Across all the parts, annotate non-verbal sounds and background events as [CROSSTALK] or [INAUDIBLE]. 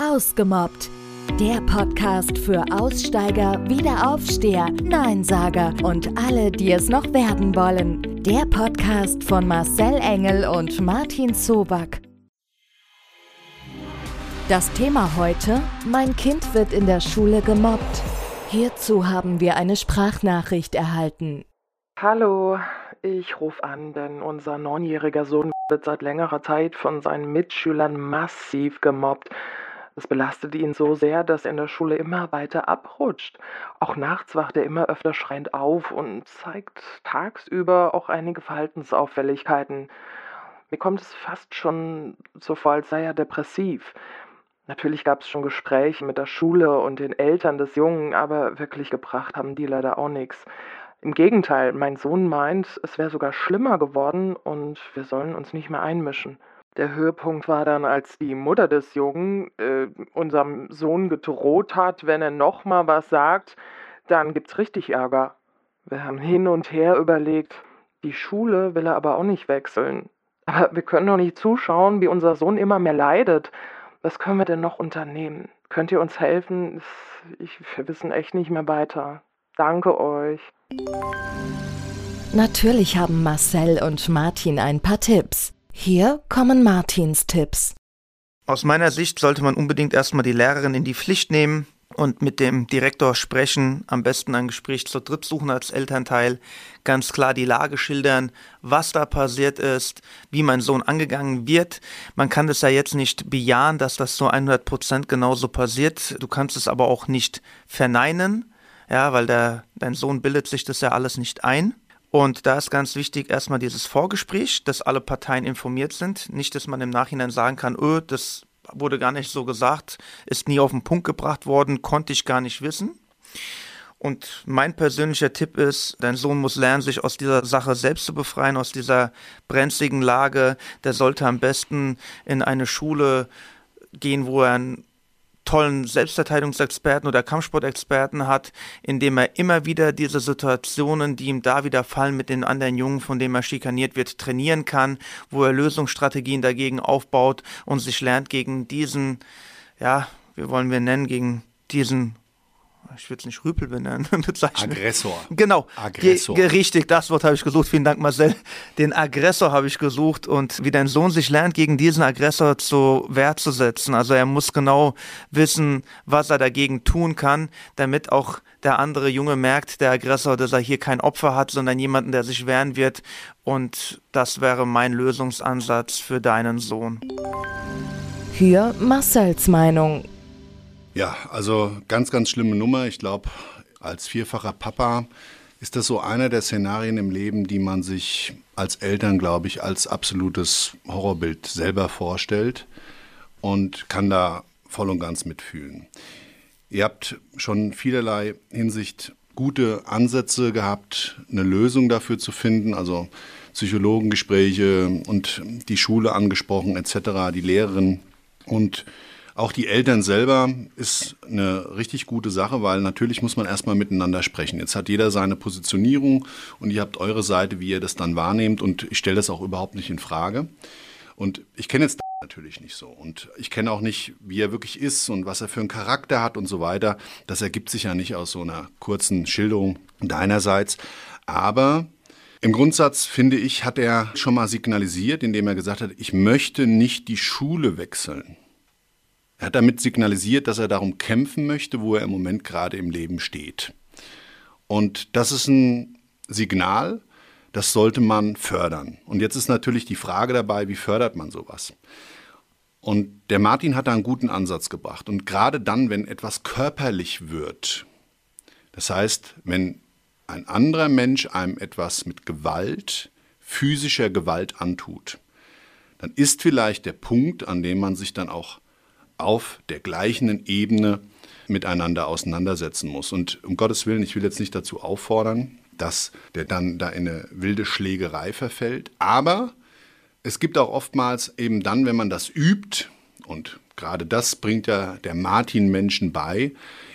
Ausgemobbt. Der Podcast für Aussteiger, Wiederaufsteher, Neinsager und alle, die es noch werden wollen. Der Podcast von Marcel Engel und Martin Zoback. Das Thema heute: Mein Kind wird in der Schule gemobbt. Hierzu haben wir eine Sprachnachricht erhalten. Hallo, ich rufe an, denn unser neunjähriger Sohn wird seit längerer Zeit von seinen Mitschülern massiv gemobbt. Es belastet ihn so sehr, dass er in der Schule immer weiter abrutscht. Auch nachts wacht er immer öfter schreiend auf und zeigt tagsüber auch einige Verhaltensauffälligkeiten. Mir kommt es fast schon so vor, als sei er depressiv. Natürlich gab es schon Gespräche mit der Schule und den Eltern des Jungen, aber wirklich gebracht haben die leider auch nichts. Im Gegenteil, mein Sohn meint, es wäre sogar schlimmer geworden und wir sollen uns nicht mehr einmischen. Der Höhepunkt war dann, als die Mutter des Jungen äh, unserem Sohn gedroht hat, wenn er nochmal was sagt, dann gibt's richtig Ärger. Wir haben hin und her überlegt, die Schule will er aber auch nicht wechseln. [LAUGHS] Aber wir können doch nicht zuschauen, wie unser Sohn immer mehr leidet. Was können wir denn noch unternehmen? Könnt ihr uns helfen? Ich, wir wissen echt nicht mehr weiter. Danke euch. Natürlich haben Marcel und Martin ein paar Tipps. Hier kommen Martins Tipps. Aus meiner Sicht sollte man unbedingt erstmal die Lehrerin in die Pflicht nehmen und mit dem Direktor sprechen, am besten ein Gespräch zur dritt suchen als Elternteil, ganz klar die Lage schildern, was da passiert ist, wie mein Sohn angegangen wird. Man kann das ja jetzt nicht bejahen, dass das so 100 Prozent genauso passiert. Du kannst es aber auch nicht verneinen, ja, weil der, dein Sohn bildet sich das ja alles nicht ein. Und da ist ganz wichtig erstmal dieses Vorgespräch, dass alle Parteien informiert sind. Nicht, dass man im Nachhinein sagen kann, öh, das wurde gar nicht so gesagt, ist nie auf den Punkt gebracht worden, konnte ich gar nicht wissen. Und mein persönlicher Tipp ist, dein Sohn muss lernen, sich aus dieser Sache selbst zu befreien, aus dieser brenzligen Lage. Der sollte am besten in eine Schule gehen, wo er ein tollen Selbstverteidigungsexperten oder Kampfsportexperten hat, indem er immer wieder diese Situationen, die ihm da wieder fallen mit den anderen Jungen, von denen er schikaniert wird, trainieren kann, wo er Lösungsstrategien dagegen aufbaut und sich lernt gegen diesen, ja, wie wollen wir nennen, gegen diesen ich will es nicht Rüpel benennen, [LAUGHS] Aggressor. Genau. Aggressor. Ge richtig, das Wort habe ich gesucht. Vielen Dank, Marcel. Den Aggressor habe ich gesucht und wie dein Sohn sich lernt, gegen diesen Aggressor zu Wehr zu setzen. Also er muss genau wissen, was er dagegen tun kann, damit auch der andere Junge merkt, der Aggressor, dass er hier kein Opfer hat, sondern jemanden, der sich wehren wird. Und das wäre mein Lösungsansatz für deinen Sohn. Hier Marcels Meinung. Ja, also ganz, ganz schlimme Nummer. Ich glaube, als vierfacher Papa ist das so einer der Szenarien im Leben, die man sich als Eltern, glaube ich, als absolutes Horrorbild selber vorstellt und kann da voll und ganz mitfühlen. Ihr habt schon vielerlei Hinsicht gute Ansätze gehabt, eine Lösung dafür zu finden, also Psychologengespräche und die Schule angesprochen etc., die Lehrerin und auch die Eltern selber ist eine richtig gute Sache, weil natürlich muss man erstmal miteinander sprechen. Jetzt hat jeder seine Positionierung und ihr habt eure Seite, wie ihr das dann wahrnehmt und ich stelle das auch überhaupt nicht in Frage. Und ich kenne jetzt [LAUGHS] natürlich nicht so. Und ich kenne auch nicht, wie er wirklich ist und was er für einen Charakter hat und so weiter. Das ergibt sich ja nicht aus so einer kurzen Schilderung deinerseits. Aber im Grundsatz, finde ich, hat er schon mal signalisiert, indem er gesagt hat, ich möchte nicht die Schule wechseln. Er hat damit signalisiert, dass er darum kämpfen möchte, wo er im Moment gerade im Leben steht. Und das ist ein Signal, das sollte man fördern. Und jetzt ist natürlich die Frage dabei, wie fördert man sowas? Und der Martin hat da einen guten Ansatz gebracht. Und gerade dann, wenn etwas körperlich wird, das heißt, wenn ein anderer Mensch einem etwas mit Gewalt, physischer Gewalt antut, dann ist vielleicht der Punkt, an dem man sich dann auch auf der gleichen Ebene miteinander auseinandersetzen muss. Und um Gottes Willen, ich will jetzt nicht dazu auffordern, dass der dann da in eine wilde Schlägerei verfällt. Aber es gibt auch oftmals eben dann, wenn man das übt, und gerade das bringt ja der Martin Menschen bei,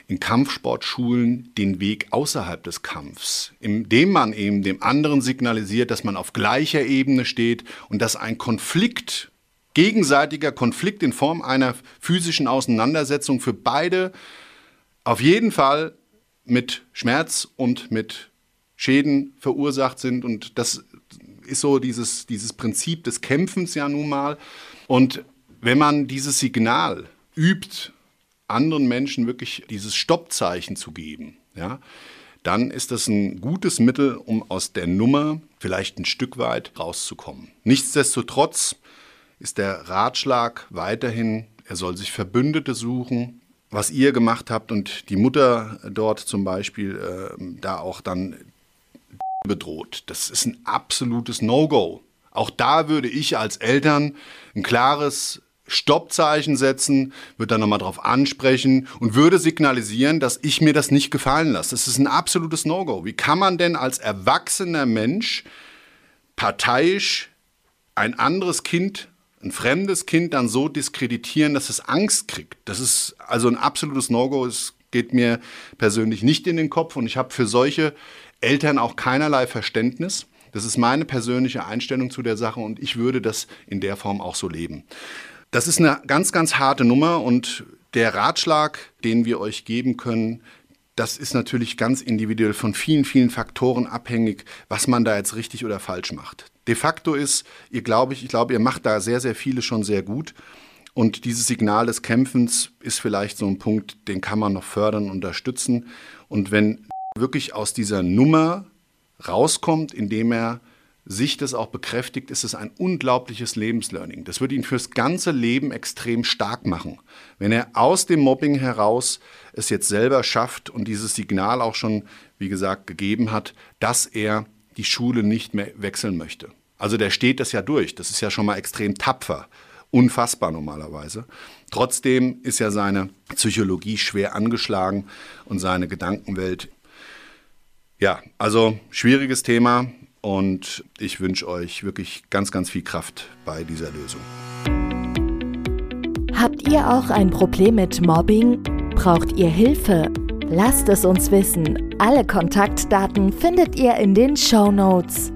in Kampfsportschulen den Weg außerhalb des Kampfs, indem man eben dem anderen signalisiert, dass man auf gleicher Ebene steht und dass ein Konflikt gegenseitiger Konflikt in Form einer physischen Auseinandersetzung für beide auf jeden Fall mit Schmerz und mit Schäden verursacht sind. Und das ist so dieses, dieses Prinzip des Kämpfens ja nun mal. Und wenn man dieses Signal übt, anderen Menschen wirklich dieses Stoppzeichen zu geben, ja, dann ist das ein gutes Mittel, um aus der Nummer vielleicht ein Stück weit rauszukommen. Nichtsdestotrotz ist der Ratschlag weiterhin, er soll sich Verbündete suchen, was ihr gemacht habt und die Mutter dort zum Beispiel äh, da auch dann bedroht. Das ist ein absolutes No-Go. Auch da würde ich als Eltern ein klares Stoppzeichen setzen, würde dann nochmal drauf ansprechen und würde signalisieren, dass ich mir das nicht gefallen lasse. Das ist ein absolutes No-Go. Wie kann man denn als erwachsener Mensch parteiisch ein anderes Kind, ein fremdes Kind dann so diskreditieren, dass es Angst kriegt? Das ist also ein absolutes No-Go. Es geht mir persönlich nicht in den Kopf und ich habe für solche Eltern auch keinerlei Verständnis. Das ist meine persönliche Einstellung zu der Sache und ich würde das in der Form auch so leben. Das ist eine ganz, ganz harte Nummer und der Ratschlag, den wir euch geben können, das ist natürlich ganz individuell von vielen, vielen Faktoren abhängig, was man da jetzt richtig oder falsch macht. De facto ist, ihr glaube ich, ich glaube, ihr macht da sehr, sehr viele schon sehr gut. Und dieses Signal des Kämpfens ist vielleicht so ein Punkt, den kann man noch fördern, unterstützen. Und wenn wirklich aus dieser Nummer rauskommt, indem er sich das auch bekräftigt, ist es ein unglaubliches Lebenslearning. Das wird ihn fürs ganze Leben extrem stark machen. Wenn er aus dem Mobbing heraus es jetzt selber schafft und dieses Signal auch schon, wie gesagt, gegeben hat, dass er die Schule nicht mehr wechseln möchte. Also der steht das ja durch. Das ist ja schon mal extrem tapfer. Unfassbar normalerweise. Trotzdem ist ja seine Psychologie schwer angeschlagen und seine Gedankenwelt. Ja, also schwieriges Thema. Und ich wünsche euch wirklich ganz, ganz viel Kraft bei dieser Lösung. Habt ihr auch ein Problem mit Mobbing? Braucht ihr Hilfe? Lasst es uns wissen. Alle Kontaktdaten findet ihr in den Show Notes.